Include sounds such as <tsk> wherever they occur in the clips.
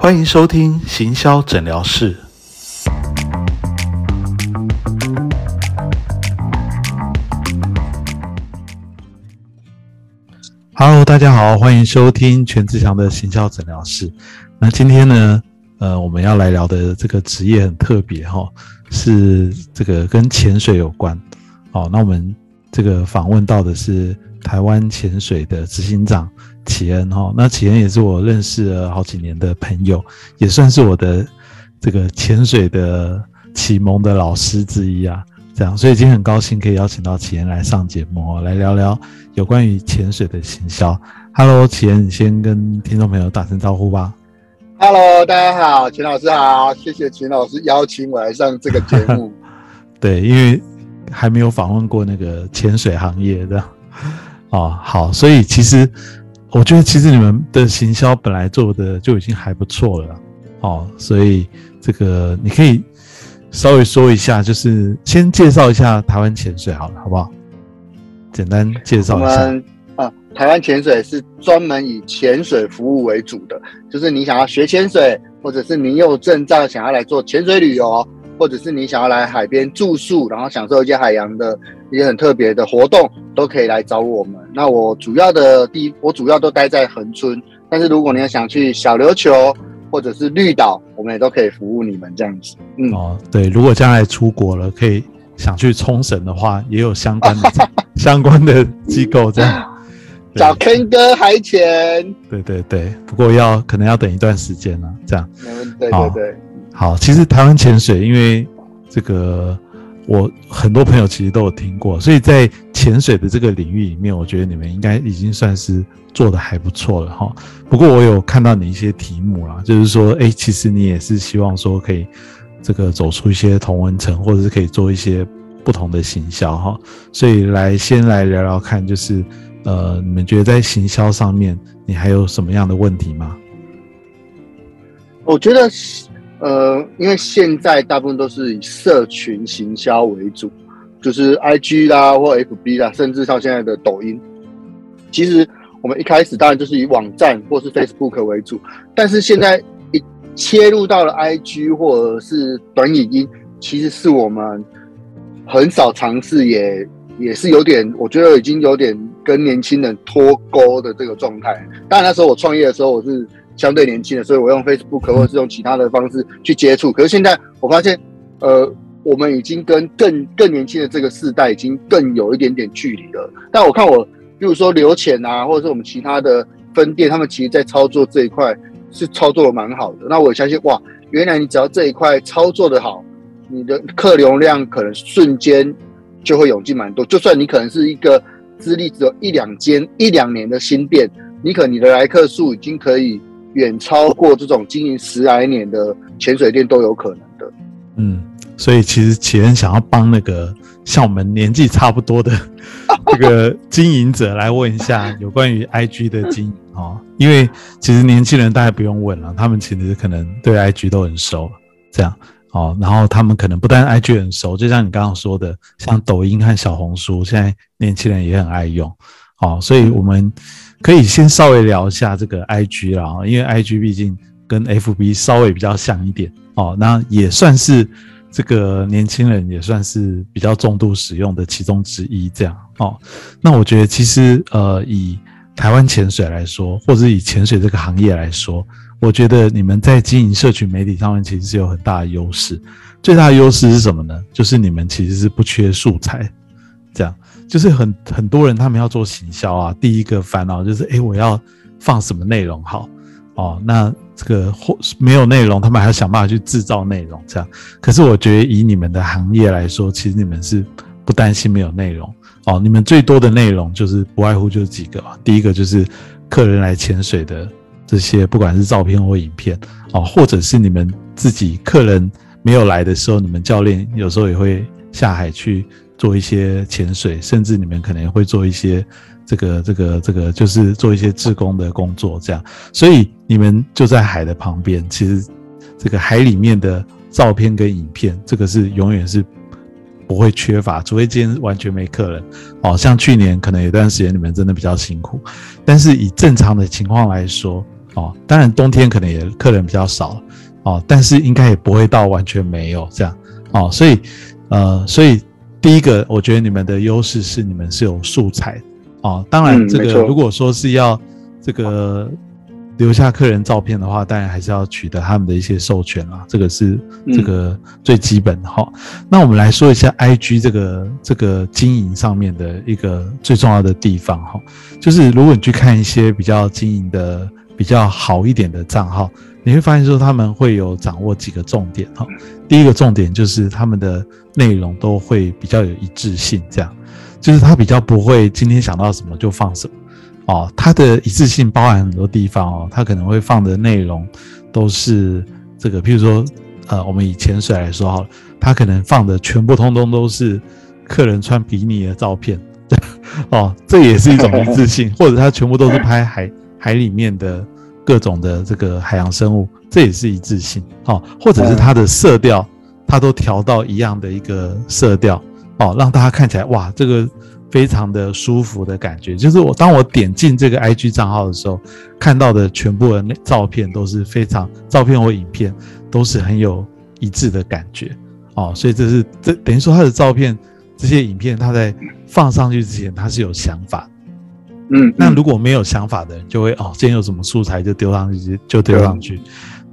欢迎收听行销诊疗室。Hello，大家好，欢迎收听全志强的行销诊疗室。那今天呢，呃，我们要来聊的这个职业很特别哈，是这个跟潜水有关。哦，那我们这个访问到的是台湾潜水的执行长启恩哈。那启恩也是我认识了好几年的朋友，也算是我的这个潜水的启蒙的老师之一啊。这样，所以今天很高兴可以邀请到启恩来上节目哦，来聊聊有关于潜水的行销。Hello，启恩，你先跟听众朋友打声招呼吧。Hello，大家好，秦老师好，谢谢秦老师邀请我来上这个节目。<laughs> 对，因为还没有访问过那个潜水行业的哦。好，所以其实我觉得，其实你们的行销本来做的就已经还不错了哦。所以这个你可以稍微说一下，就是先介绍一下台湾潜水好了，好不好？简单介绍一下。啊，台湾潜水是专门以潜水服务为主的，就是你想要学潜水，或者是你有证照想要来做潜水旅游，或者是你想要来海边住宿，然后享受一些海洋的一些很特别的活动，都可以来找我们。那我主要的地，我主要都待在恒春，但是如果你要想去小琉球或者是绿岛，我们也都可以服务你们这样子。嗯，哦，对，如果将来出国了，可以想去冲绳的话，也有相关的相关的机构这样。<laughs> 找 Ken 哥海潜，对对对，不过要可能要等一段时间了，这样。没问题。对好对对。好，其实台湾潜水，因为这个我很多朋友其实都有听过，所以在潜水的这个领域里面，我觉得你们应该已经算是做的还不错了哈。不过我有看到你一些题目啦，就是说，哎，其实你也是希望说可以这个走出一些同温层，或者是可以做一些不同的行销哈。所以来先来聊聊看，就是呃，你们觉得在行销上面，你还有什么样的问题吗？我觉得，呃，因为现在大部分都是以社群行销为主，就是 I G 啦或 F B 啦，甚至到现在的抖音。其实我们一开始当然就是以网站或是 Facebook 为主，但是现在一切入到了 I G 或者是短影音，其实是我们很少尝试，也也是有点，我觉得已经有点跟年轻人脱钩的这个状态。当然那时候我创业的时候，我是相对年轻的，所以我用 Facebook 或者是用其他的方式去接触。可是现在我发现，呃，我们已经跟更更年轻的这个世代已经更有一点点距离了。但我看我，比如说刘潜啊，或者是我们其他的分店，他们其实在操作这一块是操作的蛮好的。那我相信，哇，原来你只要这一块操作的好，你的客流量可能瞬间就会涌进蛮多。就算你可能是一个资历只有一两间、一两年的新店，你可你的来客数已经可以远超过这种经营十来年的潜水店都有可能的。嗯，所以其实启恩想要帮那个像我们年纪差不多的 <laughs> 这个经营者来问一下有关于 IG 的经营哦，因为其实年轻人大家不用问了，他们其实可能对 IG 都很熟，这样哦，然后他们可能不但 IG 很熟，就像你刚刚说的，像抖音和小红书，现在年轻人也很爱用哦，所以我们可以先稍微聊一下这个 IG 啦，因为 IG 毕竟跟 FB 稍微比较像一点哦，那也算是这个年轻人也算是比较重度使用的其中之一，这样哦。那我觉得其实呃，以台湾潜水来说，或者以潜水这个行业来说，我觉得你们在经营社群媒体上面其实是有很大的优势。最大的优势是什么呢？就是你们其实是不缺素材，这样就是很很多人他们要做行销啊，第一个烦恼就是，诶，我要放什么内容好哦？那这个或没有内容，他们还要想办法去制造内容，这样。可是我觉得以你们的行业来说，其实你们是不担心没有内容哦。你们最多的内容就是不外乎就是几个，第一个就是客人来潜水的这些，不管是照片或影片哦，或者是你们自己客人没有来的时候，你们教练有时候也会下海去做一些潜水，甚至你们可能会做一些这个这个这个，就是做一些志工的工作，这样。所以你们就在海的旁边，其实这个海里面的照片跟影片，这个是永远是不会缺乏，除非今天完全没客人。哦，像去年可能有段时间你们真的比较辛苦，但是以正常的情况来说，哦，当然冬天可能也客人比较少哦，但是应该也不会到完全没有这样哦，所以呃，所以第一个，我觉得你们的优势是你们是有素材啊，当然这个如果说是要这个。留下客人照片的话，当然还是要取得他们的一些授权啊，这个是这个最基本的哈。那我们来说一下 IG 这个这个经营上面的一个最重要的地方哈，就是如果你去看一些比较经营的比较好一点的账号，你会发现说他们会有掌握几个重点哈。第一个重点就是他们的内容都会比较有一致性，这样就是他比较不会今天想到什么就放什么。哦，他的一致性包含很多地方哦，他可能会放的内容都是这个，譬如说，呃，我们以潜水来说好了，它可能放的全部通通都是客人穿比尼的照片，<laughs> 哦，这也是一种一致性，或者他全部都是拍海海里面的各种的这个海洋生物，这也是一致性，哦，或者是它的色调，它都调到一样的一个色调，哦，让大家看起来哇，这个。非常的舒服的感觉，就是我当我点进这个 IG 账号的时候，看到的全部的那照片都是非常照片或影片都是很有一致的感觉哦，所以这是这等于说他的照片这些影片他在放上去之前他是有想法，嗯，那如果没有想法的人就会哦，今天有什么素材就丢上去就丢上去，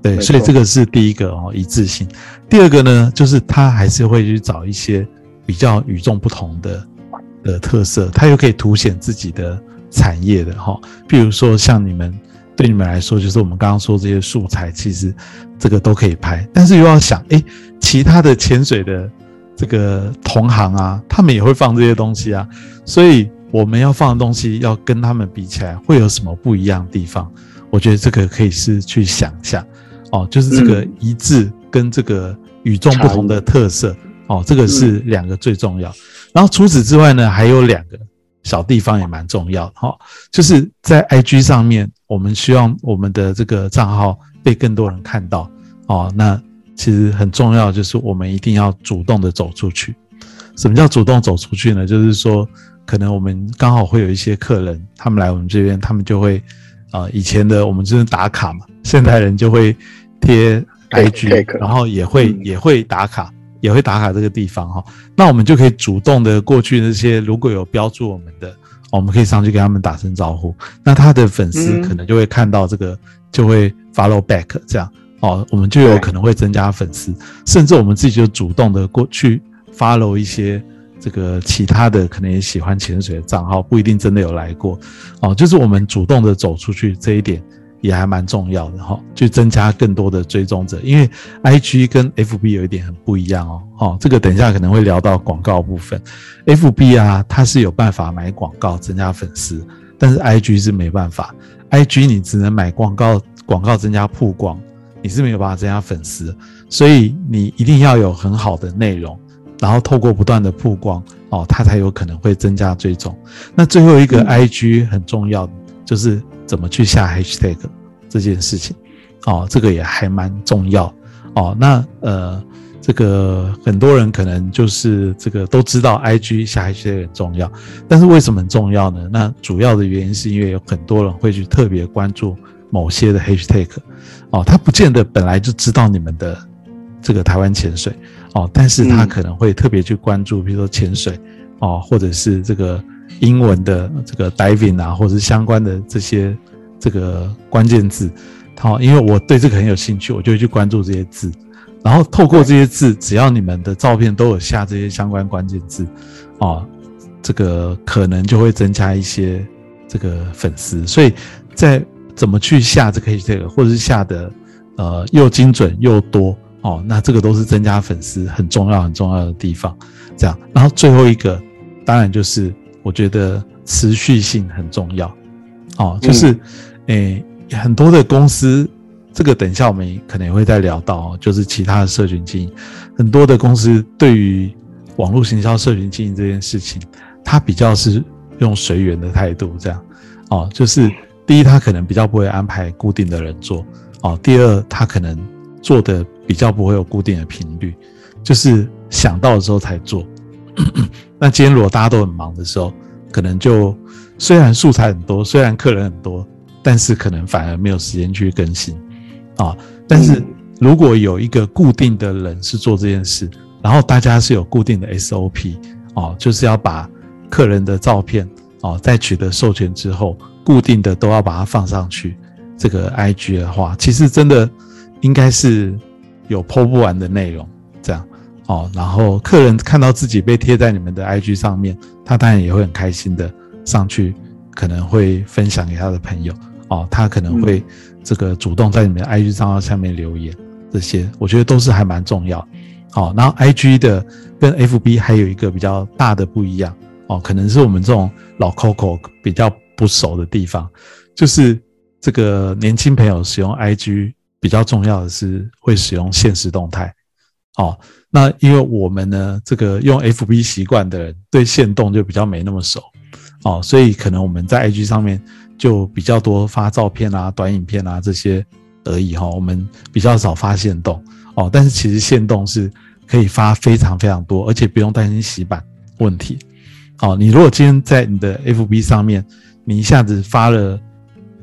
对，所以这个是第一个哦一致性，第二个呢就是他还是会去找一些比较与众不同的。的特色，他又可以凸显自己的产业的哈，比如说像你们对你们来说，就是我们刚刚说这些素材，其实这个都可以拍，但是又要想，哎，其他的潜水的这个同行啊，他们也会放这些东西啊，所以我们要放的东西要跟他们比起来，会有什么不一样的地方？我觉得这个可以是去想一下哦，就是这个一致跟这个与众不同的特色哦，这个是两个最重要。然后除此之外呢，还有两个小地方也蛮重要的哈，就是在 IG 上面，我们希望我们的这个账号被更多人看到哦。那其实很重要，就是我们一定要主动的走出去。什么叫主动走出去呢？就是说，可能我们刚好会有一些客人，他们来我们这边，他们就会啊，以前的我们就是打卡嘛，现代人就会贴 IG，然后也会也会打卡。也会打卡这个地方哈，那我们就可以主动的过去那些如果有标注我们的，我们可以上去跟他们打声招呼。那他的粉丝可能就会看到这个，就会 follow back 这样哦，我们就有可能会增加粉丝，甚至我们自己就主动的过去 follow 一些这个其他的可能也喜欢潜水的账号，不一定真的有来过。哦，就是我们主动的走出去这一点。也还蛮重要的哈，去增加更多的追踪者，因为 I G 跟 F B 有一点很不一样哦，哦，这个等一下可能会聊到广告部分，F B 啊，它是有办法买广告增加粉丝，但是 I G 是没办法，I G 你只能买广告，广告增加曝光，你是没有办法增加粉丝，所以你一定要有很好的内容，然后透过不断的曝光哦，它才有可能会增加追踪。那最后一个 I G 很重要就是。怎么去下 hashtag 这件事情，哦，这个也还蛮重要哦。那呃，这个很多人可能就是这个都知道 IG 下 hashtag 很重要，但是为什么很重要呢？那主要的原因是因为有很多人会去特别关注某些的 hashtag，哦，他不见得本来就知道你们的这个台湾潜水哦，但是他可能会特别去关注，比如说潜水哦，或者是这个。英文的这个 diving 啊，或者是相关的这些这个关键字，好，因为我对这个很有兴趣，我就会去关注这些字，然后透过这些字，只要你们的照片都有下这些相关关键字，哦，这个可能就会增加一些这个粉丝。所以在怎么去下这个 hashtag，或者是下的呃又精准又多哦，那这个都是增加粉丝很重要很重要的地方。这样，然后最后一个当然就是。我觉得持续性很重要，哦，就是，诶，很多的公司，这个等一下我们可能也会再聊到，就是其他的社群经营，很多的公司对于网络行销社群经营这件事情，它比较是用随缘的态度，这样，哦，就是第一，他可能比较不会安排固定的人做，哦，第二，他可能做的比较不会有固定的频率，就是想到的时候才做。<clears throat> 那今天如果大家都很忙的时候，可能就虽然素材很多，虽然客人很多，但是可能反而没有时间去更新啊。但是如果有一个固定的人是做这件事，然后大家是有固定的 SOP 哦，就是要把客人的照片哦，在取得授权之后，固定的都要把它放上去。这个 IG 的话，其实真的应该是有剖不完的内容，这样哦。然后客人看到自己被贴在你们的 IG 上面，他当然也会很开心的上去，可能会分享给他的朋友哦。他可能会这个主动在你们的 IG 账号下面留言，这些我觉得都是还蛮重要。好，然后 IG 的跟 FB 还有一个比较大的不一样哦，可能是我们这种老 Coco 比较不熟的地方，就是。这个年轻朋友使用 IG 比较重要的是会使用现实动态，哦，那因为我们呢，这个用 FB 习惯的人对现动就比较没那么熟，哦，所以可能我们在 IG 上面就比较多发照片啊、短影片啊这些而已。哈，我们比较少发现动，哦，但是其实现动是可以发非常非常多，而且不用担心洗版问题，哦，你如果今天在你的 FB 上面，你一下子发了。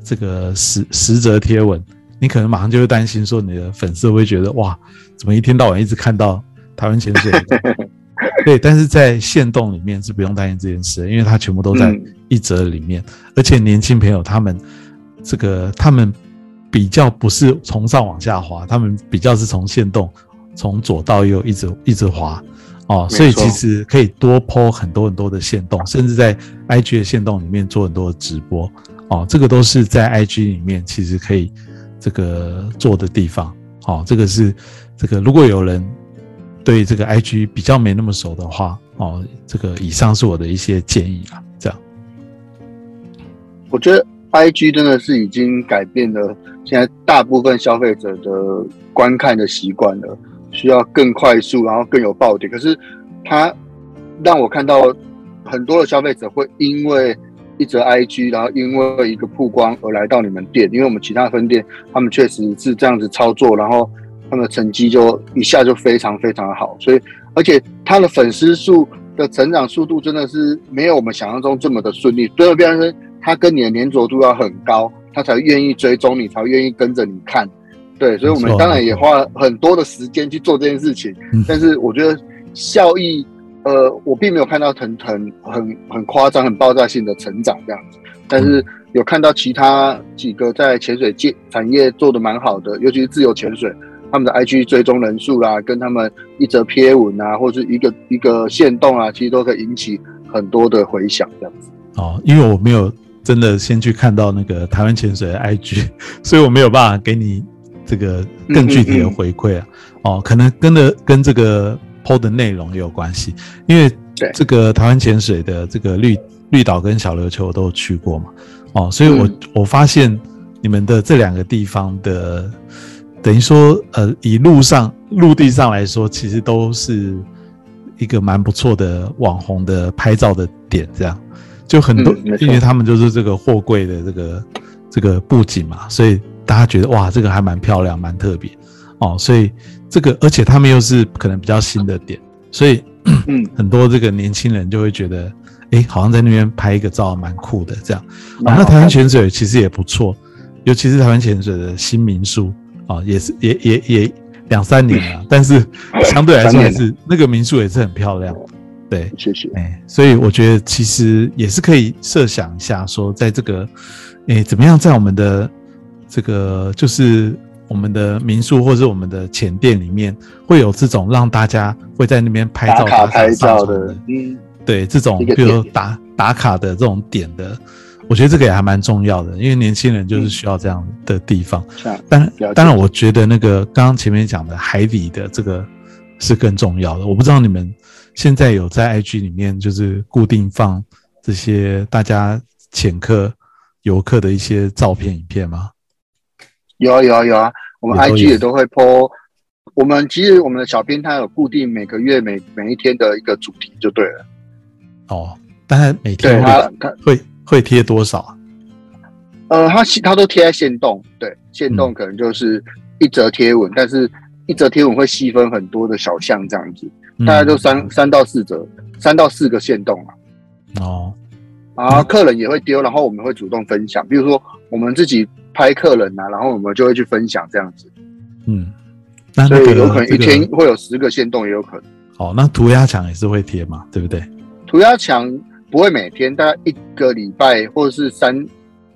这个十十则贴文，你可能马上就会担心说，你的粉丝会觉得哇，怎么一天到晚一直看到台湾潜水？<laughs> 对，但是在线洞里面是不用担心这件事，因为它全部都在一则里面，而且年轻朋友他们这个他们比较不是从上往下滑，他们比较是从线洞从左到右一直一直滑哦，所以其实可以多抛很多很多的线动，甚至在 IG 的线动里面做很多的直播。哦，这个都是在 IG 里面其实可以这个做的地方。哦，这个是这个如果有人对这个 IG 比较没那么熟的话，哦，这个以上是我的一些建议啊。这样，我觉得 IG 真的是已经改变了现在大部分消费者的观看的习惯了，需要更快速，然后更有爆点。可是它让我看到很多的消费者会因为一则 IG，然后因为一个曝光而来到你们店，因为我们其他分店他们确实是这样子操作，然后他们的成绩就一下就非常非常的好，所以而且他的粉丝数的成长速度真的是没有我们想象中这么的顺利，所以变成他跟你的粘着度要很高，他才愿意追踪你，才愿意跟着你看，对，所以我们当然也花了很多的时间去做这件事情，但是我觉得效益。呃，我并没有看到很很很很夸张、很爆炸性的成长这样子，但是有看到其他几个在潜水界产业做的蛮好的，尤其是自由潜水，他们的 IG 追踪人数啦，跟他们一则贴文啊，或者是一个一个线动啊，其实都可以引起很多的回响这样子。哦，因为我没有真的先去看到那个台湾潜水的 IG，<laughs> 所以我没有办法给你这个更具体的回馈啊。哦，可能跟的跟这个。PO 的内容也有关系，因为这个台湾潜水的这个绿绿岛跟小琉球我都有去过嘛，哦，所以我我发现你们的这两个地方的，等于说呃，以陆上陆地上来说，其实都是一个蛮不错的网红的拍照的点，这样。就很多，因为他们就是这个货柜的这个这个布景嘛，所以大家觉得哇，这个还蛮漂亮，蛮特别。哦，所以。这个，而且他们又是可能比较新的点，所以，嗯，<clears throat> 很多这个年轻人就会觉得，哎，好像在那边拍一个照蛮酷的这样。啊，那台湾潜水其实也不错，尤其是台湾潜水的新民宿啊，也是也也也两三年了，<laughs> 但是相对来说还是那个民宿也是很漂亮。对，谢谢。哎，所以我觉得其实也是可以设想一下，说在这个，哎，怎么样在我们的这个就是。我们的民宿或者我们的浅店里面会有这种让大家会在那边拍照打卡拍照的，嗯，对，这种比如打打卡的这种点的，我觉得这个也还蛮重要的，因为年轻人就是需要这样的地方。当然，当然，我觉得那个刚刚前面讲的海底的这个是更重要的。我不知道你们现在有在 IG 里面就是固定放这些大家潜客游客的一些照片影片吗？有啊有啊有啊，我们 IG 也都会 po。我们其实我们的小编他有固定每个月每每一天的一个主题就对了。哦，但是每天他他会会贴多少啊？呃，他他都贴在线动，对，线动可能就是一则贴文，但是一则贴文会细分很多的小项这样子，大概就三三到四则，三到四个线动啊。哦。然后客人也会丢，然后我们会主动分享。比如说，我们自己拍客人呐、然后我们就会去分享这样子，嗯，那所那个以有可能一天会有十个限动，也有可能。哦，那涂鸦墙也是会贴嘛，对不对？涂鸦墙不会每天，大概一个礼拜或者是三，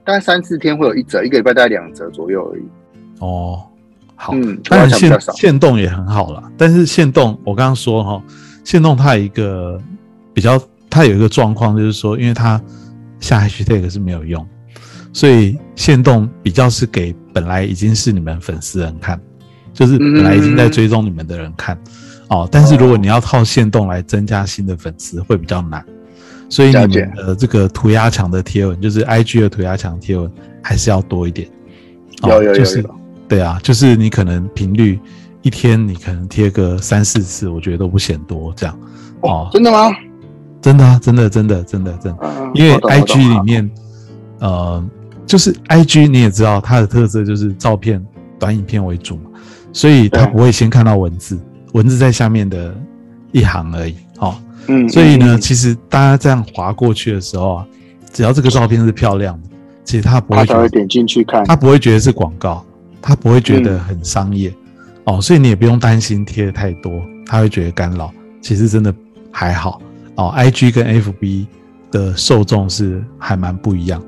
大概三四天会有一折，一个礼拜大概两折左右而已。哦，好，嗯，涂当然限。限动也很好啦，但是限动我刚刚说哈，限动它有一个比较，它有一个状况就是说，因为它下 hashtag 是没有用，所以限动比较是给本来已经是你们粉丝人看，就是本来已经在追踪你们的人看。哦，但是如果你要靠限动来增加新的粉丝，会比较难。所以你们的这个涂鸦墙的贴文，就是 IG 的涂鸦墙贴文，还是要多一点。哦有有有就是有对啊，就是你可能频率一天你可能贴个三四次，我觉得都不嫌多，这样哦，真的吗？真的啊，真的真的真的真的，嗯，因为我懂我懂 IG 里面，呃，就是 IG 你也知道它的特色就是照片、短影片为主嘛，所以它不会先看到文字，文字在下面的一行而已，哦，嗯，所以呢，嗯其实大家这样划过去的时候啊，只要这个照片是漂亮的，其实他不会他才会点进去看。他不会觉得是广告，他不会觉得很商业、哦，所以你也不用担心贴的太多，他会觉得干扰。其实真的还好哦，IG 跟 FB 的受众是还蛮不一样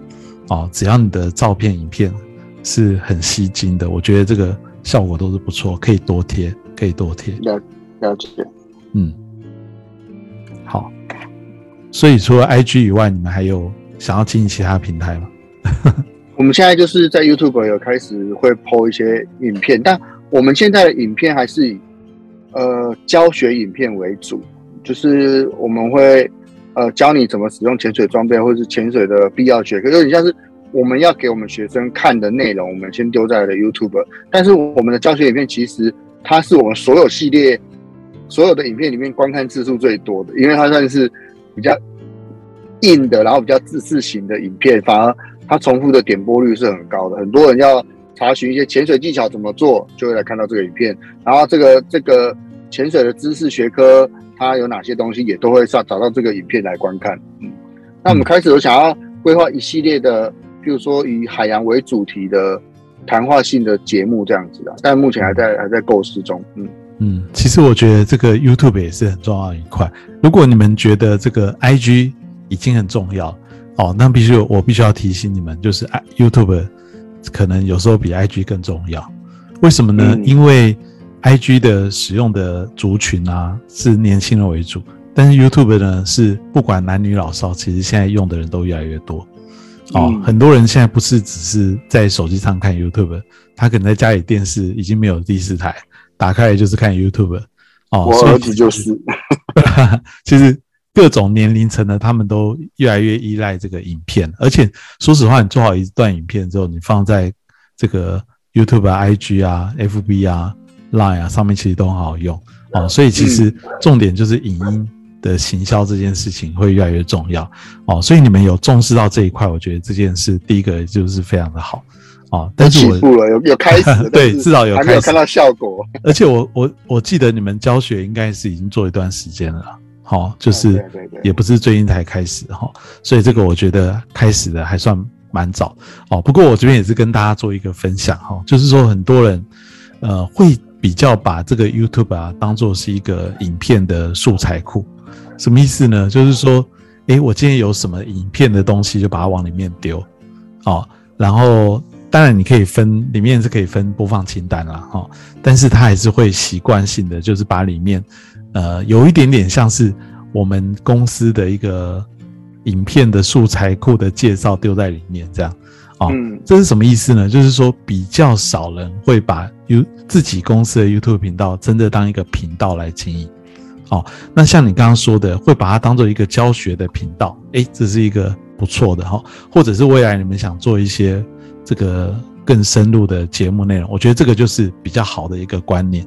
哦，只要你的照片、影片是很吸睛的，我觉得这个效果都是不错，可以多贴，可以多贴。了了解。嗯，好。所以除了 IG 以外，你们还有想要经营其他平台吗？<laughs> 我们现在就是在 YouTube 有开始会 PO 一些影片，但我们现在的影片还是以呃教学影片为主，就是我们会呃教你怎么使用潜水装备，或者是潜水的必要学科，有点像是我们要给我们学生看的内容，我们先丢在了 YouTube，但是我们的教学影片其实它是我们所有系列所有的影片里面观看次数最多的，因为它算是比较硬的，然后比较自式型的影片，反而它重复的点播率是很高的。很多人要查询一些潜水技巧怎么做，就会来看到这个影片。然后这个这个潜水的知识学科，它有哪些东西，也都会上找到这个影片来观看。嗯，那我们开始有想要规划一系列的，譬如说以海洋为主题的谈话性的节目这样子的，但目前还在还在构思中。嗯。嗯，其实我觉得这个 YouTube 也是很重要的一块。如果你们觉得这个 IG 已经很重要哦，那必须我必须要提醒你们，就是 I- YouTube 可能有时候比 IG 更重要。为什么呢？嗯因为 IG 的使用的族群啊是年轻人为主，但是 YouTube 呢是不管男女老少，其实现在用的人都越来越多。哦，嗯很多人现在不是只是在手机上看 YouTube，他可能在家里电视已经没有第四台，打开来就是看 YouTube。哦，我儿子就是，<laughs> 其实各种年龄层的他们都越来越依赖这个影片，而且说实话，你做好一段影片之后，你放在这个 YouTube 啊、IG 啊、FB 啊、Line 啊上面，其实都很好用哦。所以其实重点就是影音的行销这件事情会越来越重要哦。所以你们有重视到这一块，我觉得这件事第一个就是非常的好哦。但是起我步了，有有开始了，<laughs> 对至少有开始还没有看到效果。而且我我我记得你们教学应该是已经做一段时间了啦，好、就是也不是最近才开始哈、所以这个我觉得开始的还算蛮早哦。不过我这边也是跟大家做一个分享哈、就是说很多人呃会比较把这个 YouTube 啊当做是一个影片的素材库，什么意思呢？就是说，诶，我今天有什么影片的东西就把它往里面丢，哦，然后当然你可以分里面是可以分播放清单啦，哈、但是他还是会习惯性的就是把里面呃有一点点像是我们公司的一个影片的素材库的介绍丢在里面这样，哦，嗯。这是什么意思呢？就是说比较少人会把 U 自己公司的 YouTube 频道真的当一个频道来经营。哦，那像你刚刚说的，会把它当做一个教学的频道，诶，这是一个不错的哈、或者是未来你们想做一些这个更深入的节目内容，我觉得这个就是比较好的一个观念，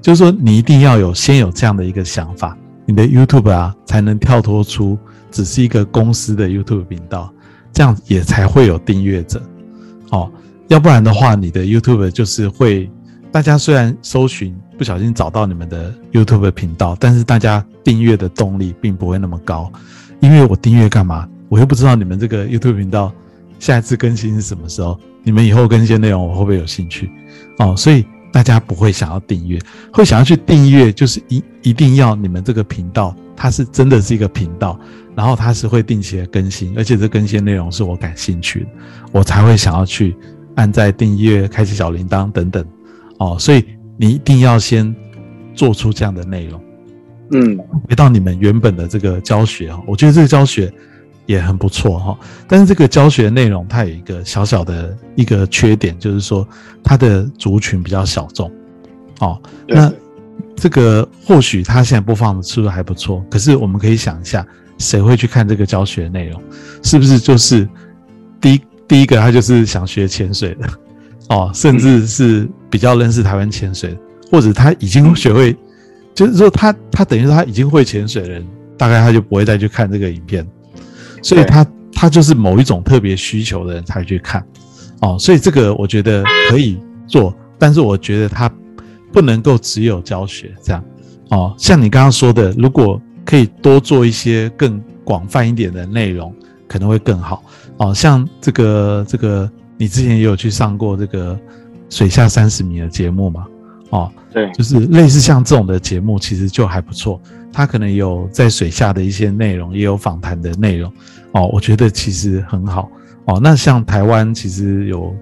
就是说你一定要有先有这样的一个想法，你的 YouTube 啊才能跳脱出只是一个公司的 YouTube 频道，这样也才会有订阅者，哦，要不然的话，你的 YouTube 就是会，大家虽然搜寻不小心找到你们的 YouTube 频道，但是大家订阅的动力并不会那么高，因为我订阅干嘛？我又不知道你们这个 YouTube 频道下一次更新是什么时候？你们以后更新内容我会不会有兴趣？哦，所以大家不会想要订阅，会想要去订阅，就是一一定要你们这个频道它是真的是一个频道，然后它是会定期的更新，而且这更新内容是我感兴趣的，我才会想要去按在订阅、开启小铃铛等等。哦，所以你一定要先做出这样的内容。嗯，回到你们原本的这个教学啊，我觉得这个教学也很不错哈。但是这个教学内容它有一个小小的一个缺点，就是说它的族群比较小众。哦，那这个或许它现在播放的次数还不错，可是我们可以想一下，谁会去看这个教学内容？是不是就是第一第一个他就是想学潜水的？<laughs> 哦，甚至是比较认识台湾潜水，或者他已经学会。就是说，他他等于说他已经会潜水的人，大概他就不会再去看这个影片，所以他他就是某一种特别需求的人才去看，哦，所以这个我觉得可以做，但是我觉得他不能够只有教学这样，哦，像你刚刚说的，如果可以多做一些更广泛一点的内容，可能会更好，哦，像这个这个，你之前也有去上过这个水下三十米的节目嘛？哦，对，就是类似像这种的节目，其实就还不错。它可能有在水下的一些内容，也有访谈的内容。哦，我觉得其实很好。哦，那像台湾其实有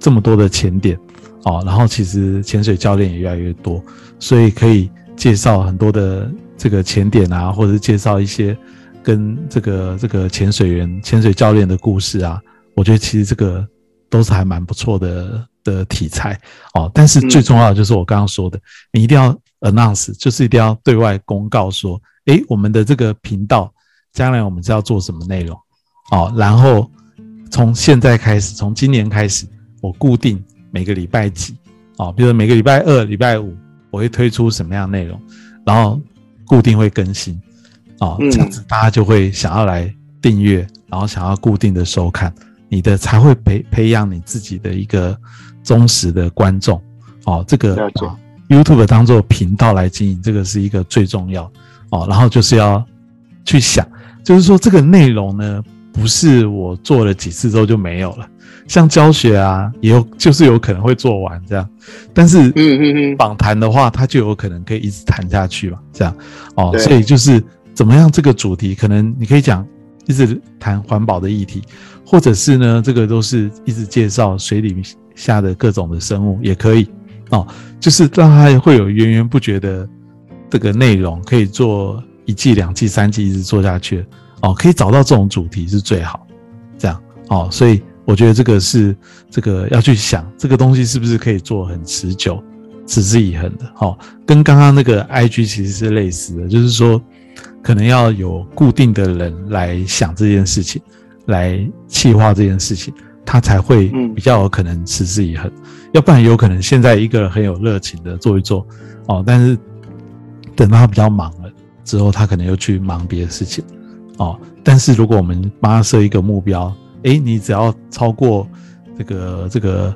这么多的潜点，哦，然后其实潜水教练也越来越多，所以可以介绍很多的这个潜点啊，或者是介绍一些跟这个这个潜水员、潜水教练的故事啊。我觉得其实这个都是还蛮不错的。的题材哦，但是最重要的就是我刚刚说的，你一定要 announce，就是一定要对外公告说，诶，我们的这个频道将来我们是要做什么内容哦，然后从现在开始，从今年开始，我固定每个礼拜几哦，比如每个礼拜二、礼拜五，我会推出什么样内容，然后固定会更新哦，这样子大家就会想要来订阅，然后想要固定的收看，你的才会培培养你自己的一个。忠实的观众，哦，这个 YouTube 当做频道来经营，这个是一个最重要哦。然后就是要去想，就是说这个内容呢，不是我做了几次之后就没有了。像教学啊，也有就是有可能会做完这样，但是访谈的话，它就有可能可以一直谈下去嘛，这样哦。所以就是怎么样，这个主题可能你可以讲一直谈环保的议题，或者是呢，这个都是一直介绍水里。下的各种的生物也可以哦，就是让它会有源源不绝的这个内容，可以做一季、两季、三季一直做下去哦。可以找到这种主题是最好，这样哦。所以我觉得这个是这个要去想，这个东西是不是可以做很持久、持之以恒的哦。跟刚刚那个 IG 其实是类似的，就是说可能要有固定的人来想这件事情，来企划这件事情。他才会比较有可能持之以恒，要不然有可能现在一个人很有热情的做一做哦，但是等到他比较忙了之后，他可能又去忙别的事情哦。但是如果我们帮他设一个目标，诶，你只要超过这个这个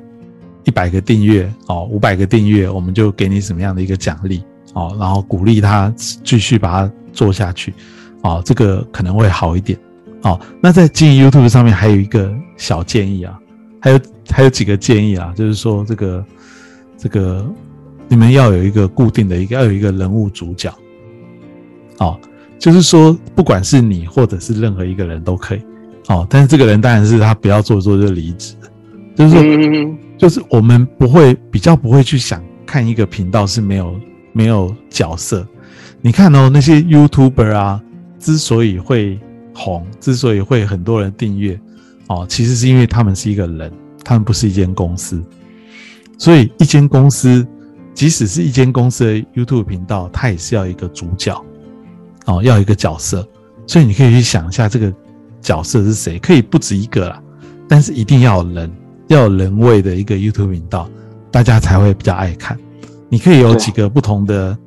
一百个订阅哦，五百个订阅，我们就给你什么样的一个奖励哦，然后鼓励他继续把它做下去哦，这个可能会好一点。哦，那在经营 YouTube 上面还有一个小建议啊，还有还有几个建议啊，就是说这个这个你们要有一个固定的一个要有一个人物主角，哦，就是说不管是你或者是任何一个人都可以，哦，但是这个人当然是他不要做做就离职，就是说就是我们不会比较不会去想看一个频道是没有没有角色，你看哦那些 YouTuber 啊，之所以会。红之所以会很多人订阅，哦，其实是因为他们是一个人，他们不是一间公司。所以一间公司，即使是一间公司的 YouTube 频道，它也是要一个主角，哦，要一个角色。所以你可以去想一下，这个角色是谁？可以不止一个啦，但是一定要有人，要有人味的一个 YouTube 频道，大家才会比较爱看。你可以有几个不同的。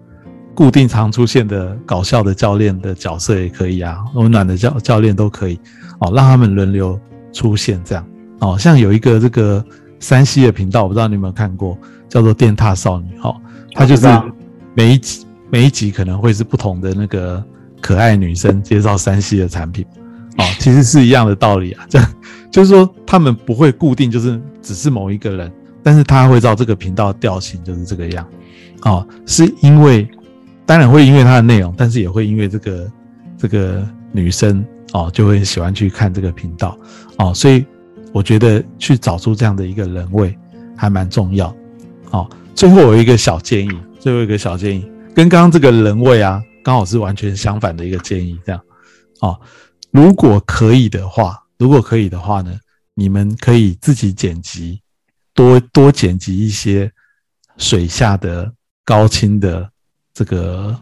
固定常出现的搞笑的教练的角色也可以啊，温暖的教教练都可以哦，让他们轮流出现这样哦。像有一个这个山西的频道，我不知道你有没有看过，叫做电踏少女哈，它就是每一集每一集可能会是不同的那个可爱女生介绍山西的产品 <laughs> 哦，其实是一样的道理啊。这就是说，他们不会固定，就是只是某一个人，但是他会照这个频道调性就是这个样。哦，是因为当然会因为它的内容，但是也会因为这个这个女生哦，就会喜欢去看这个频道哦。所以我觉得去找出这样的一个人位还蛮重要。哦，最后有一个小建议，最后一个小建议，跟刚刚这个人位啊，刚好是完全相反的一个建议。这样，哦，如果可以的话，如果可以的话呢，你们可以自己剪辑，多多剪辑一些水下的高清的这个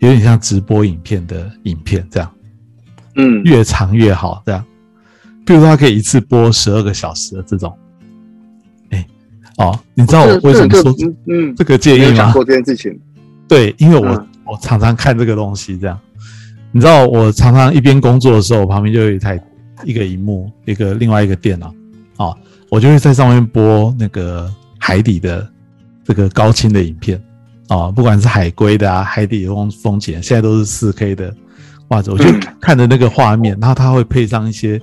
有点像直播影片的影片，这样，嗯，越长越好。这样，比如说他可以一次播十二个小时的这种，哎，哦，你知道我为什么说嗯这个建议吗？讲过这件事情，对，因为我、嗯。我常常看这个东西，这样，你知道我常常一边工作的时候，我旁边就有一台一个荧幕，一个另外一个电脑，啊、我就会在上面播那个海底的这个高清的影片，啊、不管是海龟的啊，海底的风风景，现在都是四 K 的，画质，我就嗯看着那个画面，然后它会配上一些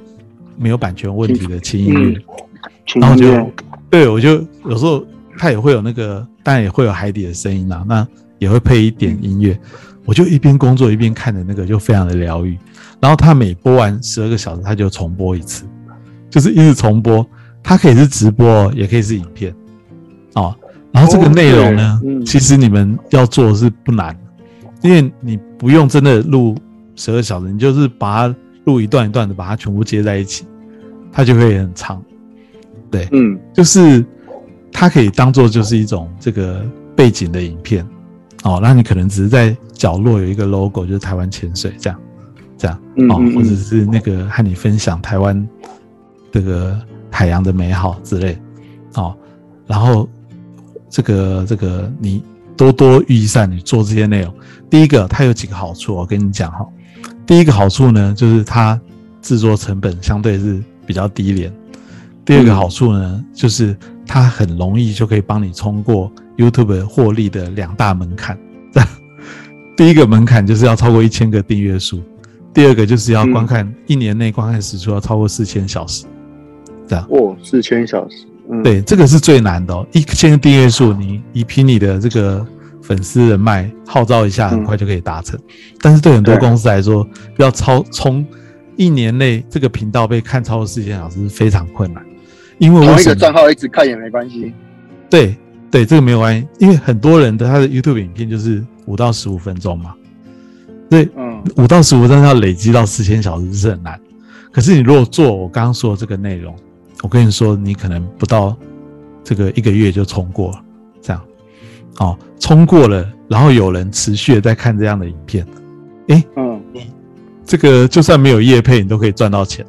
没有版权问题的轻音乐，请然后就对我就有时候它也会有那个，当然也会有海底的声音啦，那也会配一点音乐，我就一边工作一边看着那个，就非常的疗愈。然后他每播完十二个小时，他就重播一次，就是一直重播。它可以是直播，也可以是影片哦。然后这个内容呢，其实你们要做是不难，因为你不用真的录十二小时，你就是把它录一段一段的，把它全部接在一起，它就会很长。对，嗯就是它可以当做就是一种这个背景的影片，哦，那你可能只是在角落有一个 logo，就是台湾潜水这样，这样哦，或者是那个和你分享台湾这个海洋的美好之类，哦，然后这个这个你多多预算你做这些内容，第一个它有几个好处，我跟你讲哈，第一个好处呢就是它制作成本相对是比较低廉。第二个嗯。好处呢，就是它很容易就可以帮你通过 YouTube 获利的两大门槛。这样，第一个门槛就是要超过一千个订阅数，第二个就是要嗯观看、一年内观看时数要超过四千小时。这样，哦，四千小时，嗯，对，这个是最难的哦。一千个订阅数，你以凭你的这个粉丝人脉号召一下，很快就可以达成。但是对很多公司来说，要超从一年内这个频道被看超过四千小时是非常困难，因为我一？个账号一直看也没关系，对对，这个没有关系，因为很多人的他的 YouTube 影片就是五到十五分钟嘛，所以嗯五到十五分钟要累积到四千小时是很难。可是你如果做我刚刚说的这个内容，我跟你说，你可能不到这个一个月就冲过了，这样哦，冲过了，然后有人持续的在看这样的影片，嗯，这个就算没有业配，你都可以赚到钱。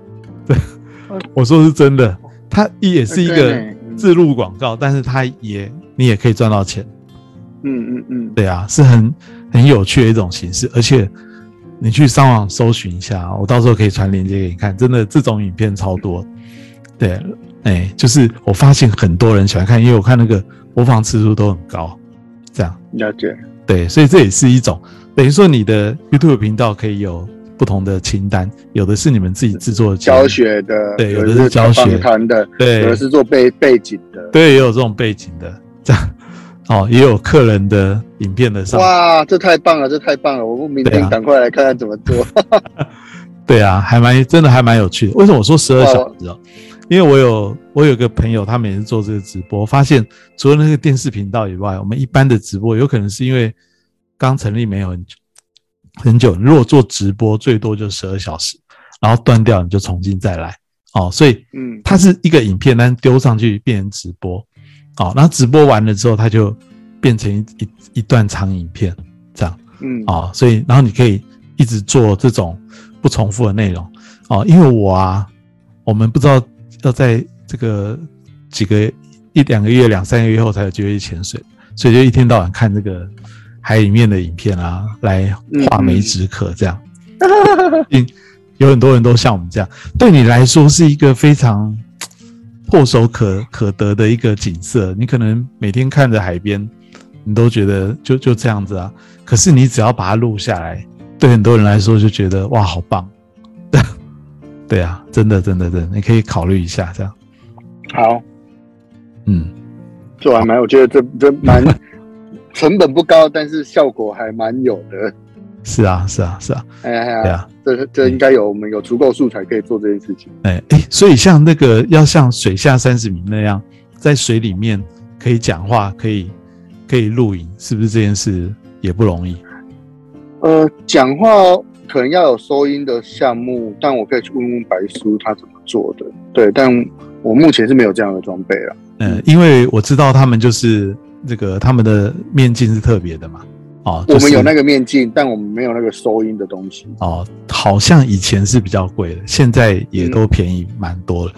对，<laughs> 我说是真的，它也是一个自录广告，但是它也你也可以赚到钱。嗯嗯嗯，对啊，是很很有趣的一种形式，而且你去上网搜寻一下，我到时候可以传链接给你看，真的这种影片超多。对，哎，就是我发现很多人喜欢看，因为我看那个播放次数都很高，这样了解，对，所以这也是一种等于说你的 YouTube 频道可以有不同的清单，有的是你们自己制作的教，学的，对有有的是教学访谈的，有的是做背背景的，对，也有这种背景的，这样哦，也有客人的影片的上哇，这太棒了，这太棒了！我们明天赶快来看看怎么做。<laughs> 对啊，还蛮真的还蛮有趣的。为什么我说十二小时哦？因为我有我有个朋友，他每次做这个直播，发现除了那个电视频道以外，我们一般的直播有可能是因为刚成立没有很久很久，如果做直播最多就十二小时，然后断掉你就重新再来哦。所以嗯它是一个影片，但是丢上去变成直播哦。然后直播完了之后，它就变成一一一段长影片这样。嗯，哦，所以然后你可以一直做这种不重复的内容哦，因为我啊，我们不知道要在这个几个一两个月、两三个月后才有机会去潜水，所以就一天到晚看这个海里面的影片啊，来画眉止渴这样。嗯，有很多人都像我们这样，对你来说是一个非常唾手可可得的一个景色。你可能每天看着海边，你都觉得就就这样子啊。可是你只要把它录下来，对很多人来说就觉得哇，好棒，<laughs> 对啊，真的真的真的，你可以考虑一下这样。好，嗯，做完蛮，我觉得这这蛮成本不高，但是效果还蛮有的。是啊，是啊，是啊，哎呀，对啊，这这应该有我们有足够素材可以做这件事情。哎哎，所以像那个要像水下三十米那样，在水里面可以讲话，可以可以录影，是不是这件事也不容易？呃，讲话可能要有收音的项目，但我可以去问问白叔他怎么做的。对，但我目前是没有这样的装备了。嗯，因为我知道他们就是这个他们的面镜是特别的嘛。哦，我们有那个面镜，但我们没有那个收音的东西。哦，好像以前是比较贵的，现在也都便宜蛮多了。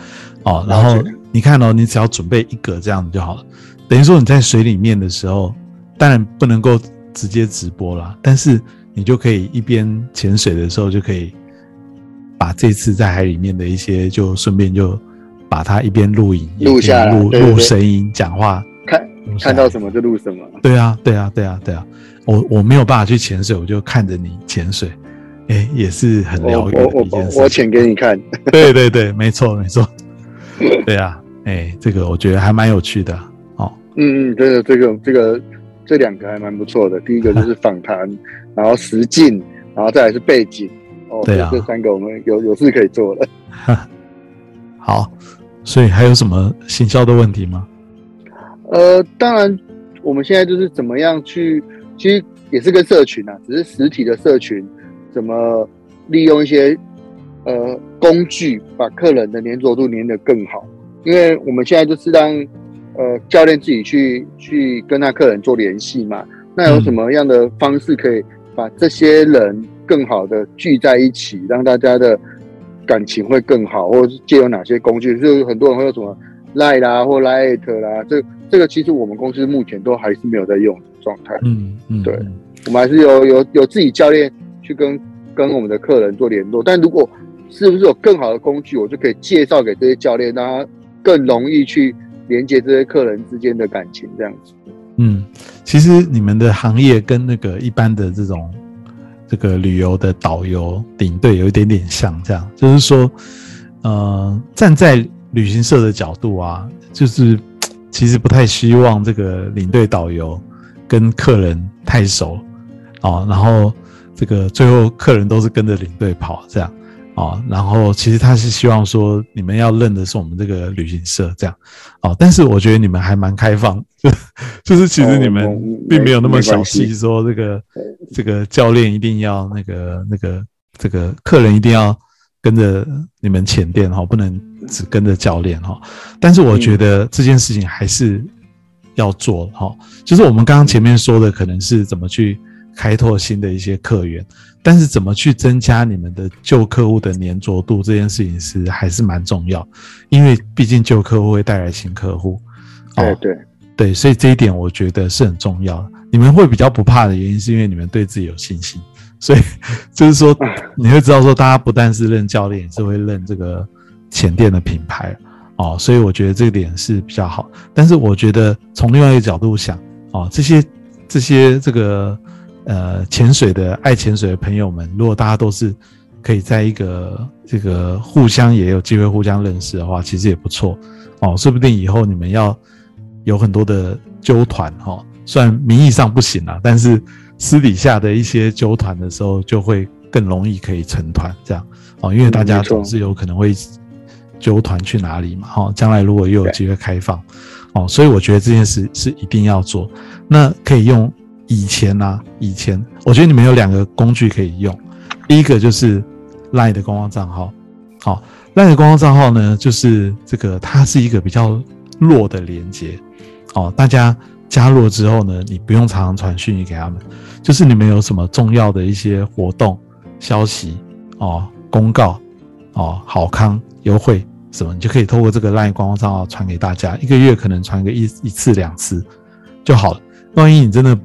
哦，然后你看哦，你只要准备一个这样子就好了。等于说你在水里面的时候，当然不能够直接直播啦，但是你就可以一边潜水的时候就可以把这次在海里面的一些，就顺便就把它一边录影录下来，录录声音讲话，看看到什么就录什么。对啊，对啊，对啊，对啊。我我没有办法去潜水，我就看着你潜水，哎，也是很疗愈的一件事。我潜给你看。对对对，<laughs> 没错没错。对啊，哎，这个我觉得还蛮有趣的。哦，嗯嗯，真的这个这个这两个还蛮不错的。第一个就是访谈，<laughs> 然后实境，然后再来是背景。哦，对啊，这三个我们有有事可以做了。<laughs> 好，所以还有什么行销的问题吗？呃，当然，我们现在就是怎么样去。其实也是跟社群啊，只是实体的社群怎么利用一些呃工具，把客人的粘着度粘得更好。因为我们现在就是让呃教练自己去去跟他客人做联系嘛。那有什么样的方式可以把这些人更好的聚在一起，让大家的感情会更好，或者是借有哪些工具？就很多人会有什么 Line 啦或 Lite 啦，这这个其实我们公司目前都还是没有在用的。状态，嗯嗯，对，我们还是有有有自己教练去跟跟我们的客人做联络，但如果是不是有更好的工具，我就可以介绍给这些教练，让他更容易去连接这些客人之间的感情，这样子。嗯，其实你们的行业跟那个一般的这种这个旅游的导游领队有一点点像，这样就是说，呃，站在旅行社的角度啊，就是 <tsk> 其实不太希望这个领队导游。跟客人太熟，哦，然后这个最后客人都是跟着领队跑这样，哦，然后其实他是希望说你们要认的是我们这个旅行社这样，哦，但是我觉得你们还蛮开放，就 <laughs> 就是其实你们并没有那么小气，说这个这个教练一定要那个那个这个客人一定要跟着你们前店哈，不能只跟着教练哈，但是我觉得这件事情还是。要做哈，就是我们刚刚前面说的，可能是怎么去开拓新的一些客源，但是怎么去增加你们的旧客户的粘着度，这件事情是还是蛮重要，因为毕竟旧客户会带来新客户。对对对，所以这一点我觉得是很重要的。你们会比较不怕的原因，是因为你们对自己有信心，所以就是说你会知道说，大家不但是认教练，也是会认这个前店的品牌。哦，所以我觉得这个点是比较好，但是我觉得从另外一个角度想，哦，这些这些这个呃潜水的爱潜水的朋友们，如果大家都是可以在一个这个互相也有机会互相认识的话，其实也不错哦，说不定以后你们要有很多的纠团哈，虽然名义上不行啊，但是私底下的一些纠团的时候，就会更容易可以成团这样哦，因为大家总是有可能会。纠团去哪里嘛？哈，将来如果又有机会开放，哦，所以我觉得这件事是一定要做。那可以用以前呢？以前我觉得你们有两个工具可以用。第一个就是 Line 的官方账号，好，Line 的官方账号呢，就是这个它是一个比较弱的连接，哦，大家加入之后呢，你不用常常传讯息给他们，就是你们有什么重要的一些活动消息哦，公告哦，好康。优惠什么，你就可以透过这个 LINE 官方账号传给大家，一个月可能传个一一次两次就好了。万一你真的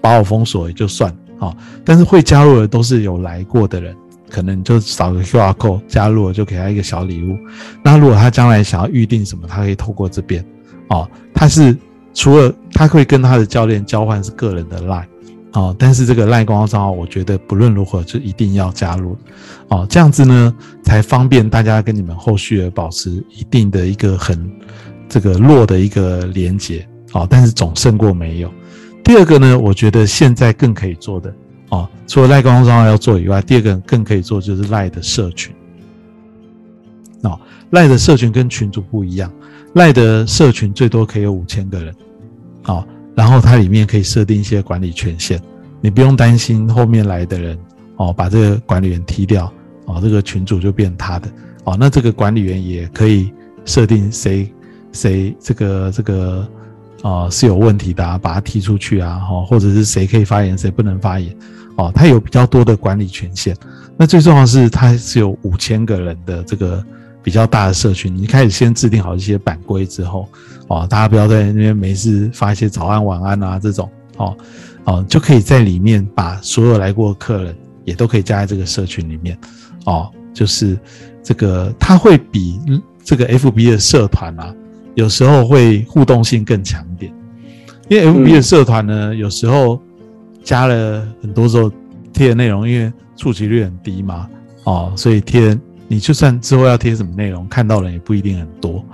把我封锁也就算啊，但是会加入的都是有来过的人，可能就扫个 QR code 加入了，就给他一个小礼物。那如果他将来想要预定什么，他可以透过这边哦。他是除了他会跟他的教练交换是个人的 LINE，哦，但是这个赖公账号，我觉得不论如何就一定要加入。哦，这样子呢才方便大家跟你们后续的保持一定的一个很这个弱的一个连接哦，但是总胜过没有。第二个呢，我觉得现在更可以做的哦，除了赖公账号要做以外，第二个更可以做就是赖的社群。哦，赖的社群跟群主不一样，赖的社群最多可以有五千个人。哦。然后它里面可以设定一些管理权限，你不用担心后面来的人哦，把这个管理员踢掉哦，这个群主就变他的哦。那这个管理员也可以设定谁谁这个这个啊是有问题的，啊把他踢出去啊，哦，或者是谁可以发言，谁不能发言哦。他有比较多的管理权限。那最重要是他是有五千个人的这个比较大的社群，你开始先制定好一些版规之后。哦，大家不要在那边没事发一些早安晚安啊这种，哦哦，就可以在里面把所有来过的客人也都可以加在这个社群里面，哦，就是这个它会比这个 FB 的社团啊，有时候会互动性更强一点，因为 FB 的社团呢，有时候加了很多时候贴的内容，因为触及率很低嘛，哦，所以贴你就算之后要贴什么内容，看到人也不一定很多。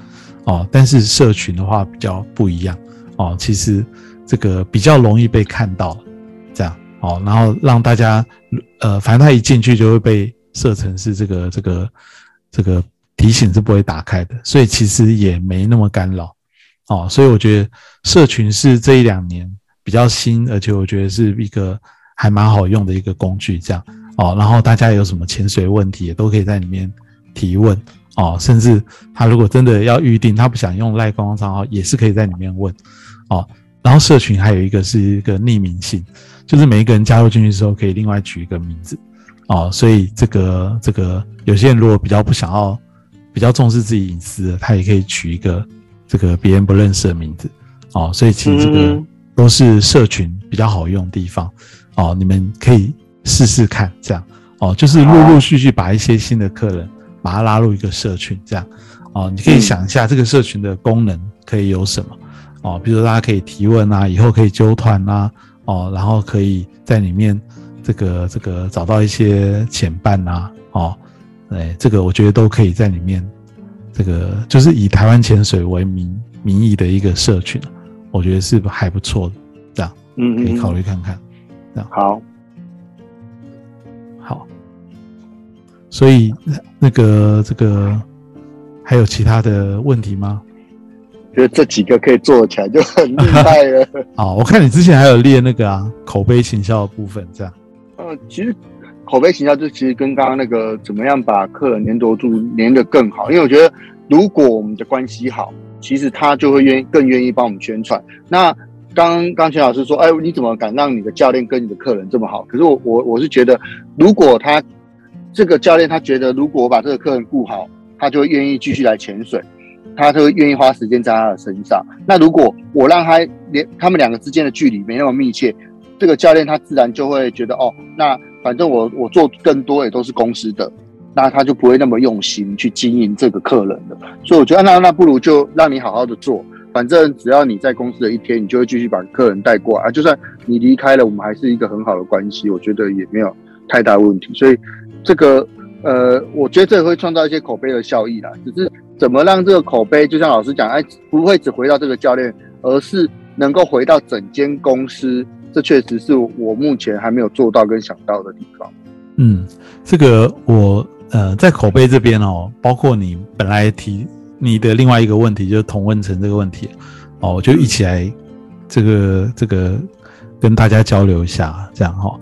哦，但是社群的话比较不一样哦，其实这个比较容易被看到，这样哦，然后让大家呃，反正他一进去就会被设成是这个这个这个提醒是不会打开的，所以其实也没那么干扰哦，所以我觉得社群是这一两年比较新，而且我觉得是一个还蛮好用的一个工具，这样哦，然后大家有什么潜水问题也都可以在里面提问。哦，甚至他如果真的要预定，他不想用赖官方账号，也是可以在里面问。哦，然后社群还有一个是一个匿名性，就是每一个人加入进去之后，可以另外取一个名字。哦，所以这个这个有些人如果比较不想要，比较重视自己隐私，他也可以取一个这个别人不认识的名字。哦，所以其实这个都是社群比较好用的地方。哦，你们可以试试看，这样哦，就是陆陆续续把一些新的客人。把他拉入一个社群，这样，哦，你可以想一下这个社群的功能可以有什么，哦，比如说大家可以提问啊，以后可以揪团啊，哦，然后可以在里面这个这个找到一些潜伴啊，哦，哎，这个我觉得都可以在里面，这个就是以台湾潜水为名名义的一个社群，我觉得是还不错的，这样，嗯，可以考虑看看，这样好。所以那个这个还有其他的问题吗？觉得这几个可以做起来就很厉害了。<laughs> 啊，我看你之前还有列那个啊口碑行销的部分，这样。呃，其实口碑行销就其实跟刚刚那个怎么样把客人粘多住粘得更好，因为我觉得如果我们的关系好，其实他就会愿更愿意帮我们宣传。那刚刚钱老师说，哎，你怎么敢让你的教练跟你的客人这么好？可是我我我是觉得，如果他这个教练他觉得，如果我把这个客人顾好，他就会愿意继续来潜水，他就会愿意花时间在他的身上。那如果我让他连他们两个之间的距离没那么密切，这个教练他自然就会觉得，哦，那反正我我做更多也都是公司的，那他就不会那么用心去经营这个客人了。所以我觉得，那那不如就让你好好的做，反正只要你在公司的一天，你就会继续把客人带过来。就算你离开了，我们还是一个很好的关系，我觉得也没有太大问题。所以。这个呃，我觉得这会创造一些口碑的效益啦。只是怎么让这个口碑，就像老师讲，哎，不会只回到这个教练，而是能够回到整间公司。这确实是我目前还没有做到跟想到的地方。嗯，这个我呃，在口碑这边哦，包括你本来提你的另外一个问题，就是同问成这个问题哦，我就一起来这个这个跟大家交流一下，这样哈。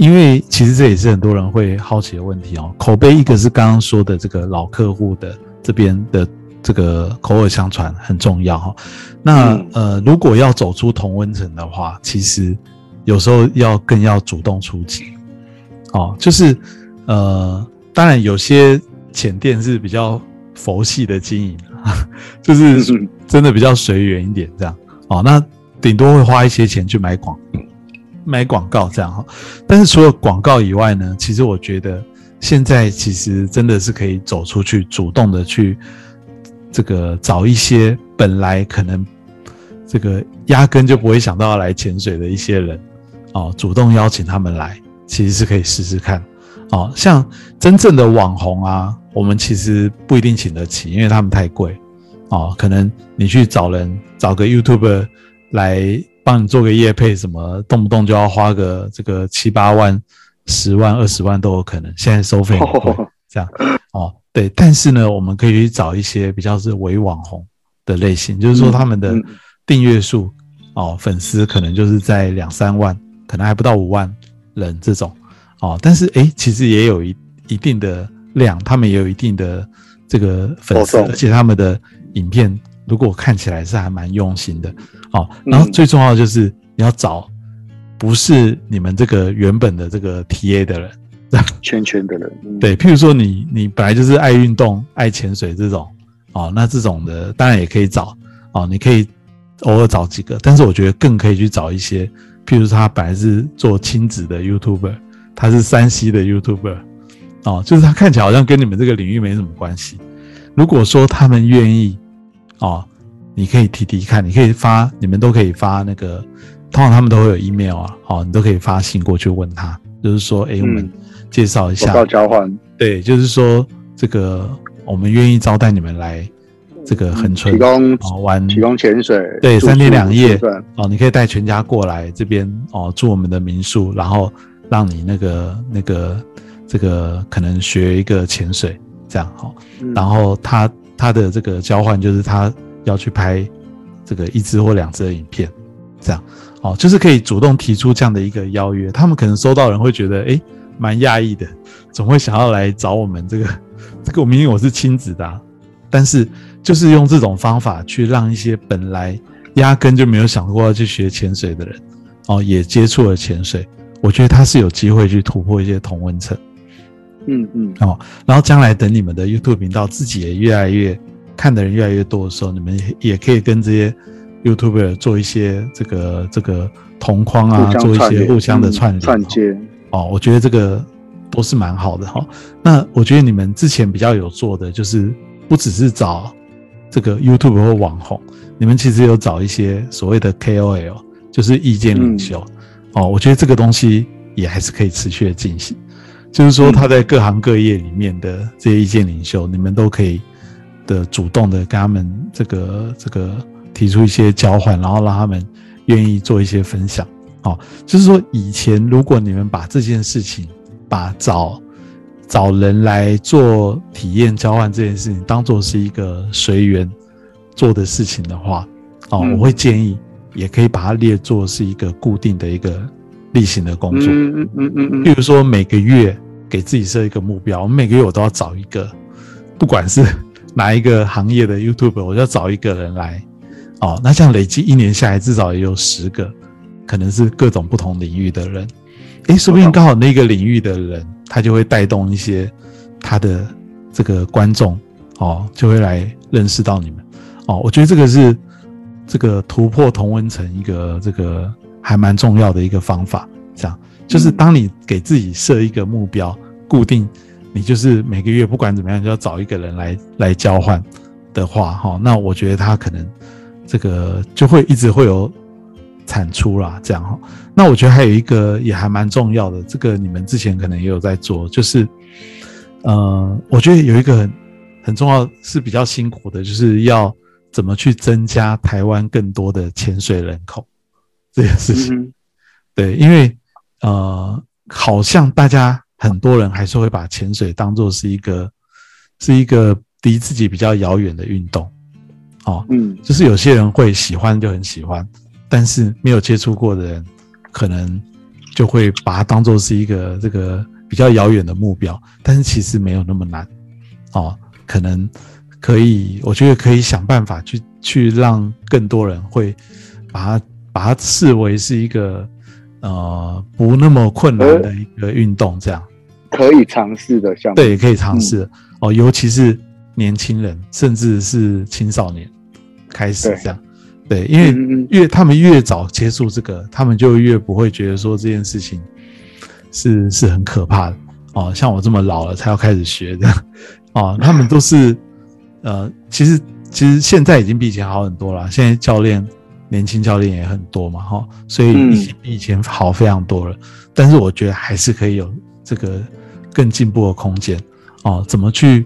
因为其实这也是很多人会好奇的问题哦。口碑一个是刚刚说的这个老客户的这边的这个口耳相传很重要哈。那呃，如果要走出同温层的话，其实有时候要更要主动出击哦。就是呃，当然有些浅店是比较佛系的经营，<laughs> 就是真的比较随缘一点这样哦。那顶多会花一些钱去买广。买广告这样哈，但是除了广告以外呢，其实我觉得现在其实真的是可以走出去，主动的去这个找一些本来可能这个压根就不会想到要来潜水的一些人哦，主动邀请他们来，其实是可以试试看。哦，像真正的网红啊，我们其实不一定请得起，因为他们太贵。哦，可能你去找人，找个 YouTuber 来帮你做个业配，什么动不动就要花个这个七八万、十万、二十万都有可能。现在收费这样哦，对。但是呢，我们可以去找一些比较是伪网红的类型，就是说他们的订阅数哦，粉丝可能就是在两三万，可能还不到五万人这种。哦，但是诶，其实也有一一定的量，他们也有一定的这个粉丝，而且他们的影片如果看起来是还蛮用心的，哦，然后最重要的就是你要找不是你们这个原本的这个 T A 的人，<laughs> 圈圈的人，对，譬如说你你本来就是爱运动、爱潜水这种，哦，那这种的当然也可以找，哦，你可以偶尔找几个，但是我觉得更可以去找一些，譬如他本来是做亲子的 YouTuber。他是山西的 YouTuber，哦，就是他看起来好像跟你们这个领域没什么关系。如果说他们愿意，哦，你可以提提看，你可以发，你们都可以发那个，通常他们都会有 email 啊，哦，你都可以发信过去问他，就是说，哎，我们介绍一下，交换，对，就是说这个我们愿意招待你们来这个横村提供玩，提供潜水，对，三天两夜，哦，你可以带全家过来这边哦，住我们的民宿，然后。让你那个那个这个可能学一个潜水这样好，然后他他的这个交换就是他要去拍这个一支或两支的影片，这样哦，就是可以主动提出这样的一个邀约，他们可能收到人会觉得哎蛮讶异的，总会想要来找我们这个 <laughs> 这个，我明明我是亲子的，但是就是用这种方法去让一些本来压根就没有想过要去学潜水的人哦，也接触了潜水。我觉得他是有机会去突破一些同温层，嗯嗯，哦，然后将来等你们的 YouTube 频道自己也越来越看的人越来越多的时候，你们也可以跟这些 YouTuber 做一些这个这个同框啊，做一些互相的串联串接，哦，我觉得这个都是蛮好的哈。那我觉得你们之前比较有做的就是不只是找这个 YouTube 或网红，你们其实有找一些所谓的 KOL，就是意见领袖。哦，我觉得这个东西也还是可以持续的进行，就是说他在各行各业里面的这些意见领袖，你们都可以的主动的跟他们这个这个提出一些交换，然后让他们愿意做一些分享。哦，就是说以前如果你们把这件事情，把找找人来做体验交换这件事情当做是一个随缘做的事情的话，哦，我会建议。也可以把它列作是一个固定的一个例行的工作，嗯嗯嗯嗯，比如说每个月给自己设一个目标，我每个月我都要找一个，不管是 <laughs> 哪一个行业的 YouTube，我就要找一个人来，哦，那这样累积一年下来，至少也有十个，可能是各种不同领域的人，诶，说不定刚好那个领域的人，他就会带动一些他的这个观众，哦，就会来认识到你们，哦，我觉得这个是。这个突破同温层一个这个还蛮重要的一个方法，这样就是当你给自己设一个目标，固定你就是每个月不管怎么样就要找一个人来来交换的话，哈，那我觉得他可能这个就会一直会有产出啦，这样哈。那我觉得还有一个也还蛮重要的，这个你们之前可能也有在做，就是呃，我觉得有一个很很重要是比较辛苦的，就是要。怎么去增加台湾更多的潜水人口这件事情？对，因为呃，好像大家很多人还是会把潜水当做是一个是一个离自己比较遥远的运动，哦，嗯，就是有些人会喜欢就很喜欢，但是没有接触过的人，可能就会把它当做是一个这个比较遥远的目标，但是其实没有那么难，哦，可能。可以，我觉得可以想办法去去让更多人会把它把它视为是一个呃不那么困难的一个运动，这样可以尝试的项目。对，可以尝试哦，尤其是年轻人，甚至是青少年开始这样。对，因为越他们越早接触这个，他们就越不会觉得说这件事情是是很可怕的哦。像我这么老了才要开始学的 <laughs> 哦，他们都是。呃，其实其实现在已经比以前好很多了。现在教练年轻教练也很多嘛，哈，所以比以前好非常多了。但是我觉得还是可以有这个更进步的空间哦。怎么去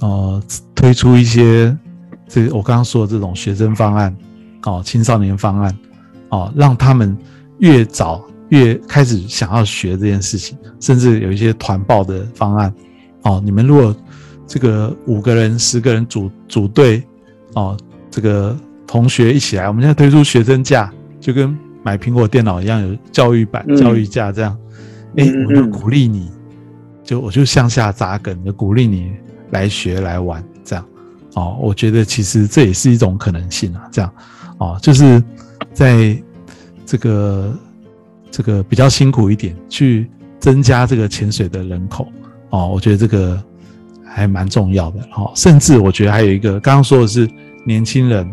呃推出一些这我刚刚说的这种学生方案哦，青少年方案哦，让他们越早越开始想要学这件事情，甚至有一些团报的方案哦。你们如果这个五个人、十个人组组队哦，这个同学一起来，我们现在推出学生价，就跟买苹果电脑一样，有教育版、嗯教育价这样。哎、我就嗯鼓励你，就我就向下扎根，就鼓励你来学来玩这样。哦，我觉得其实这也是一种可能性啊，这样哦，就是在这个这个比较辛苦一点，去增加这个潜水的人口哦，我觉得这个还蛮重要的哦。甚至我觉得还有一个，刚刚说的是年轻人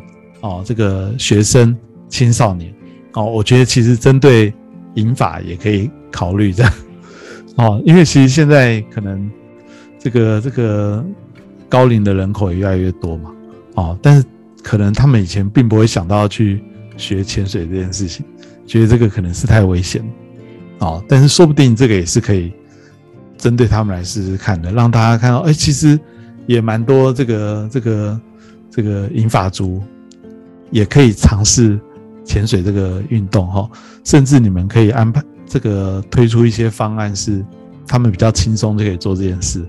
哦，这个学生、青少年哦，我觉得其实针对银法也可以考虑这样。哦，因为其实现在可能这个这个高龄的人口也越来越多嘛，哦，但是可能他们以前并不会想到去学潜水这件事情，觉得这个可能是太危险，哦，但是说不定这个也是可以针对他们来试试看的，让大家看到，哎，其实也蛮多这个这个这个银发族也可以尝试潜水这个运动哈、甚至你们可以安排这个推出一些方案，是他们比较轻松就可以做这件事。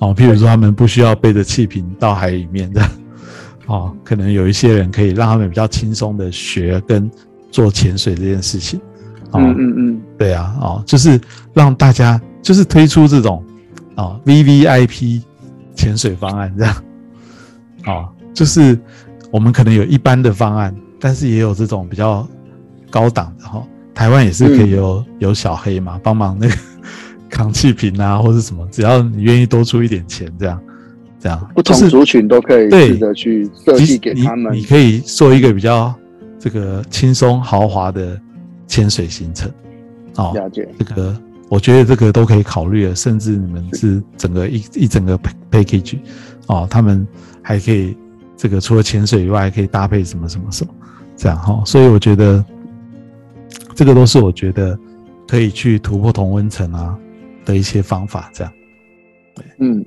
哦，譬如说他们不需要背着气瓶到海里面这样，<laughs> 哦，可能有一些人可以让他们比较轻松的学跟做潜水这件事情。哦，嗯嗯嗯，对啊，哦，就是让大家就是推出这种啊、V V I P 潜水方案这样，哦，就是我们可能有一般的方案，但是也有这种比较高档的哈、台湾也是可以有、有小黑嘛，帮忙那个扛气瓶啊，或者什么，只要你愿意多出一点钱，这样这样，不同就是族群都可以对试着去设计给他们你。你可以做一个比较这个轻松豪华的潜水行程，哦，了解，这个我觉得这个都可以考虑了，甚至你们是整个一一整个 package 哦，他们还可以这个除了潜水以外，还可以搭配什么什么什么这样哈、哦，所以我觉得这个都是我觉得可以去突破同温层啊的一些方法，这样嗯，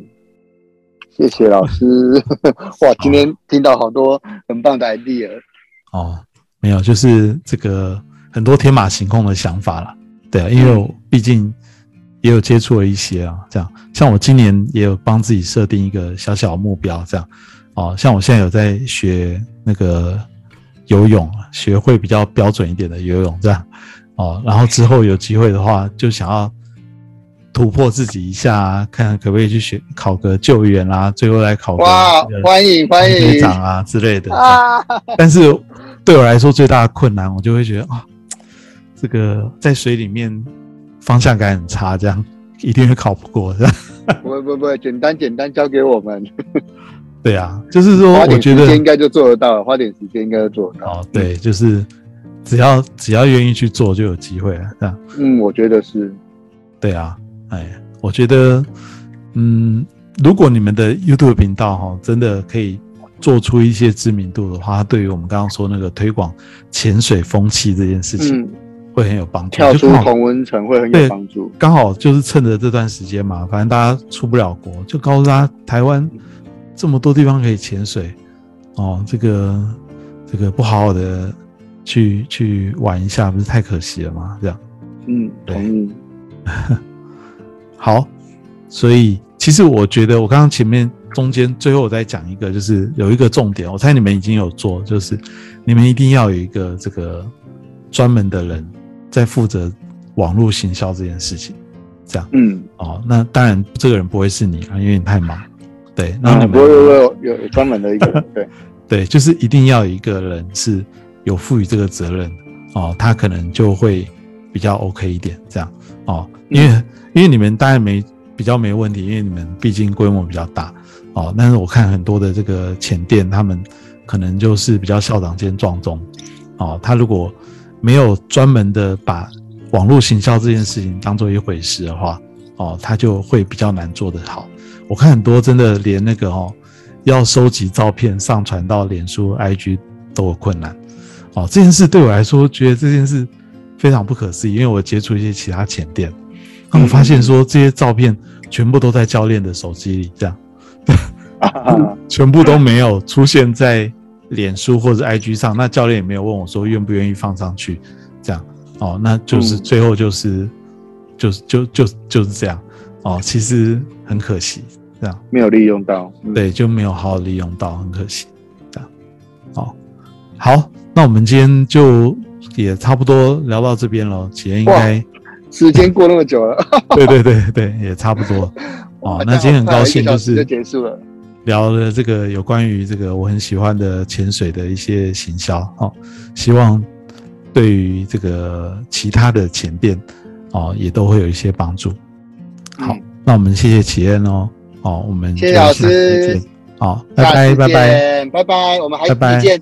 谢谢老师。<laughs> 哇，今天听到好多很棒的 idea。哦，没有，就是这个很多天马行空的想法啦。对啊，因为我毕竟也有接触了一些啊，这样，像我今年也有帮自己设定一个小小目标，这样，哦，像我现在有在学那个游泳，学会比较标准一点的游泳，这样，哦，然后之后有机会的话，就想要突破自己一下啊，看看可不可以去学考个救援啦、最后来考个欢迎欢迎队长啊之类的，啊！但是对我来说最大的困难，我就会觉得啊，这个在水里面方向感很差，这样一定会考不过，这样。<laughs> 不会不会不会，简单简单交给我们，对啊，就是说，我觉得应该就做得到了，花点时间应该就做得到。哦，对，就是只要只要愿意去做，就有机会了，这样。嗯，我觉得是，对啊，哎，我觉得，嗯，如果你们的 YouTube 频道哈、真的可以做出一些知名度的话，它对于我们刚刚说那个推广潜水风气这件事情嗯，会很有帮助。跳出同温层会很有帮助。刚好就是趁着这段时间嘛，反正大家出不了国，就告诉大家台湾这么多地方可以潜水，哦，这个这个不好好的去去玩一下，不是太可惜了吗？这样嗯，对同意。<laughs> 好，所以其实我觉得我刚刚前面中间最后我再讲一个，就是有一个重点，我猜你们已经有做，就是你们一定要有一个这个专门的人在负责网络行销这件事情，这样。嗯，哦，那当然这个人不会是你啊，因为你太忙。对，然后啊，你们、有有有专门的一个，对，对，就是一定要有一个人是有赋予这个责任哦，他可能就会比较 OK 一点，这样哦，因为、因为你们当然没比较没问题，因为你们毕竟规模比较大哦，但是我看很多的这个前店，他们可能就是比较校长兼撞钟哦，他如果没有专门的把网络行销这件事情当做一回事的话，哦，他就会比较难做得好。我看很多真的连那个哦，要收集照片上传到脸书、IG 都有困难。哦，这件事对我来说，觉得这件事非常不可思议，因为我接触一些其他前店，那我发现说这些照片全部都在教练的手机里，这样，<laughs> 全部都没有出现在脸书或者 IG 上，那教练也没有问我说愿不愿意放上去，这样，哦，那就是最后就是就是就就就是这样，哦，其实很可惜，这样没有利用到，嗯对，就没有好好利用到，很可惜。这样，哦，好，那我们今天就也差不多聊到这边了。启恩应该，时间过那么久了，<laughs> 对对对对，也差不多。<laughs> 哦，那今天很高兴，就一个小时就是结束了。聊了这个有关于这个我很喜欢的潜水的一些行销。哦，希望对于这个其他的前店，哦，也都会有一些帮助。好，嗯那我们谢谢启恩哦。哦，我们谢谢老师见。好，拜拜拜拜。拜拜，我们还拜拜一见。